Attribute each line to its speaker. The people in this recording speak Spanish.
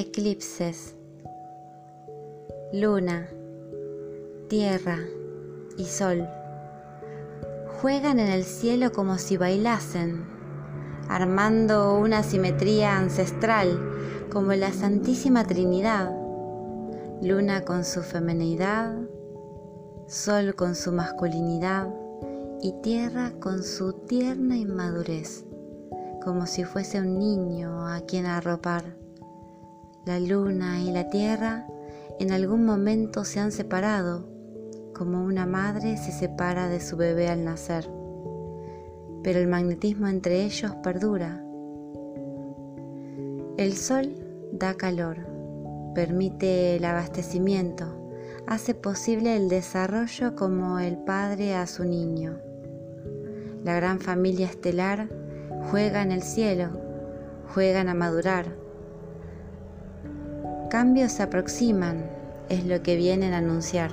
Speaker 1: eclipses, luna, tierra y sol juegan en el cielo como si bailasen, armando una simetría ancestral como la Santísima Trinidad, luna con su femenidad, sol con su masculinidad y tierra con su tierna inmadurez, como si fuese un niño a quien arropar. La luna y la tierra en algún momento se han separado, como una madre se separa de su bebé al nacer, pero el magnetismo entre ellos perdura. El sol da calor, permite el abastecimiento, hace posible el desarrollo como el padre a su niño. La gran familia estelar juega en el cielo, juegan a madurar, Cambios se aproximan, es lo que vienen a anunciar.